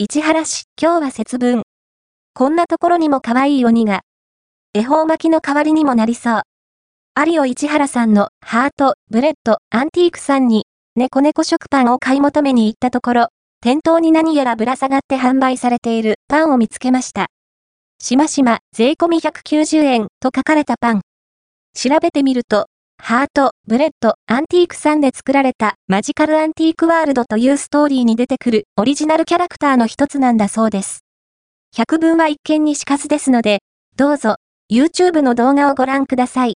市原市、今日は節分。こんなところにも可愛い鬼が。恵方巻きの代わりにもなりそう。アリオ市原さんのハート、ブレッド、アンティークさんに、ねこねこ食パンを買い求めに行ったところ、店頭に何やらぶら下がって販売されているパンを見つけました。しましま、税込み190円と書かれたパン。調べてみると、ハート、ブレッド、アンティークさんで作られたマジカルアンティークワールドというストーリーに出てくるオリジナルキャラクターの一つなんだそうです。百聞は一見にしかずですので、どうぞ、YouTube の動画をご覧ください。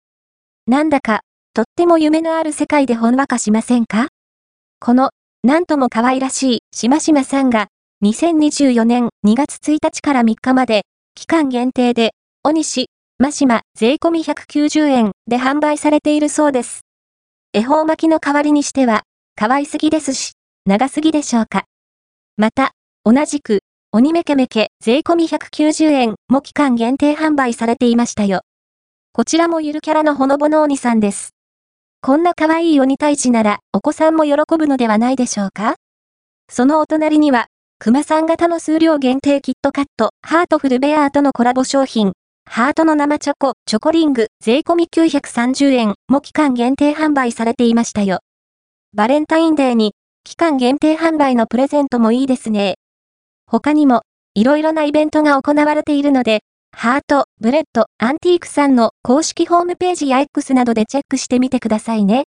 なんだか、とっても夢のある世界でほんわかしませんか？この、なんとも可愛らしい、しましまさんが、2024年2月1日から3日まで、期間限定で、おにし、マシマ、税込み190円で販売されているそうです。恵方巻きの代わりにしては、可愛すぎですし、長すぎでしょうか。また、同じく、鬼めけめけ税込み190円も期間限定販売されていましたよ。こちらもゆるキャラのほのぼの鬼さんです。こんな可愛い鬼退治ならお子さんも喜ぶのではないでしょうかそのお隣には、熊さん型の数量限定キットカット、ハートフルベアーとのコラボ商品、ハートの生チョコ、チョコリング、税込み930円も期間限定販売されていましたよ。バレンタインデーに、期間限定販売のプレゼントもいいですね。他にも、いろいろなイベントが行われているので、ハート、ブレッド、アンティークさんの公式ホームページや X などでチェックしてみてくださいね。